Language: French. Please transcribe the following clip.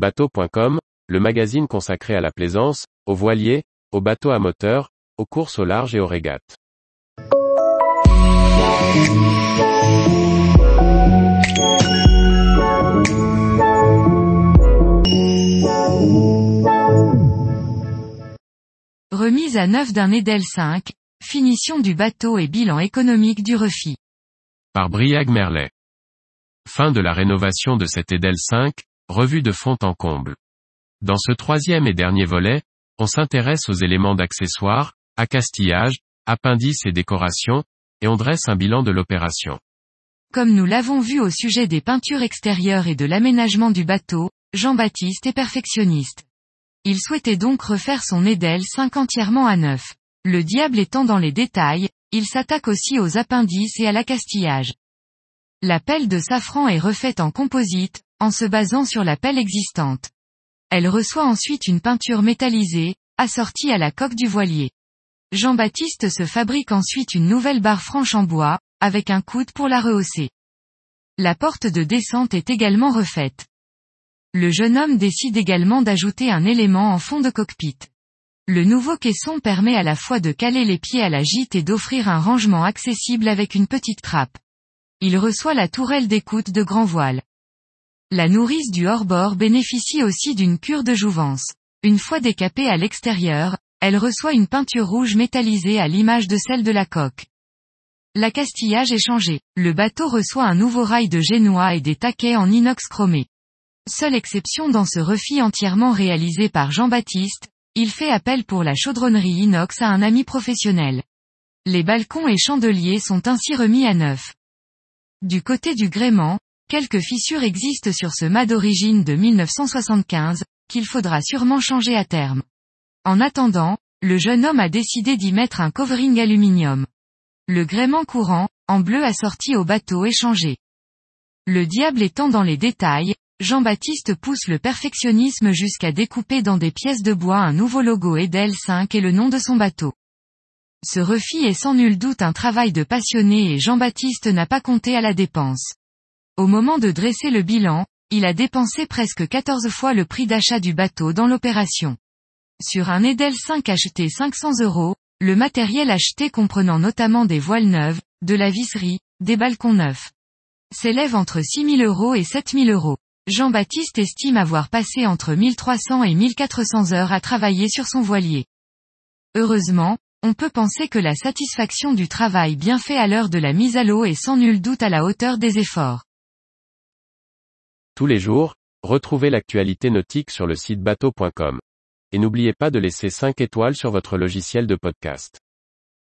Bateau.com, le magazine consacré à la plaisance, aux voiliers, aux bateaux à moteur, aux courses au large et aux régates. Remise à neuf d'un Edel 5, finition du bateau et bilan économique du refit. Par Briag Merlet. Fin de la rénovation de cet Edel 5, revue de fond en comble. Dans ce troisième et dernier volet, on s'intéresse aux éléments d'accessoires, accastillage, appendices et décorations, et on dresse un bilan de l'opération. Comme nous l'avons vu au sujet des peintures extérieures et de l'aménagement du bateau, Jean-Baptiste est perfectionniste. Il souhaitait donc refaire son Edel 5 entièrement à neuf. Le diable étant dans les détails, il s'attaque aussi aux appendices et à l'accastillage. La pelle de safran est refaite en composite, en se basant sur la pelle existante. Elle reçoit ensuite une peinture métallisée, assortie à la coque du voilier. Jean-Baptiste se fabrique ensuite une nouvelle barre franche en bois, avec un coude pour la rehausser. La porte de descente est également refaite. Le jeune homme décide également d'ajouter un élément en fond de cockpit. Le nouveau caisson permet à la fois de caler les pieds à la gîte et d'offrir un rangement accessible avec une petite trappe. Il reçoit la tourelle d'écoute de grand voile. La nourrice du hors-bord bénéficie aussi d'une cure de jouvence. Une fois décapée à l'extérieur, elle reçoit une peinture rouge métallisée à l'image de celle de la coque. L'accastillage est changé. Le bateau reçoit un nouveau rail de génois et des taquets en inox chromé. Seule exception dans ce refit entièrement réalisé par Jean-Baptiste, il fait appel pour la chaudronnerie inox à un ami professionnel. Les balcons et chandeliers sont ainsi remis à neuf. Du côté du gréement, quelques fissures existent sur ce mât d'origine de 1975, qu'il faudra sûrement changer à terme. En attendant, le jeune homme a décidé d'y mettre un covering aluminium. Le gréement courant, en bleu assorti au bateau est changé. Le diable étant dans les détails, Jean-Baptiste pousse le perfectionnisme jusqu'à découper dans des pièces de bois un nouveau logo Edel 5 et le nom de son bateau. Ce refit est sans nul doute un travail de passionné et Jean-Baptiste n'a pas compté à la dépense. Au moment de dresser le bilan, il a dépensé presque 14 fois le prix d'achat du bateau dans l'opération. Sur un Edel 5 acheté 500 euros, le matériel acheté comprenant notamment des voiles neuves, de la visserie, des balcons neufs, s'élève entre 6 000 euros et 7 000 euros. Jean-Baptiste estime avoir passé entre 1300 et 1400 heures à travailler sur son voilier. Heureusement, on peut penser que la satisfaction du travail bien fait à l'heure de la mise à l'eau est sans nul doute à la hauteur des efforts. Tous les jours, retrouvez l'actualité nautique sur le site bateau.com. Et n'oubliez pas de laisser 5 étoiles sur votre logiciel de podcast.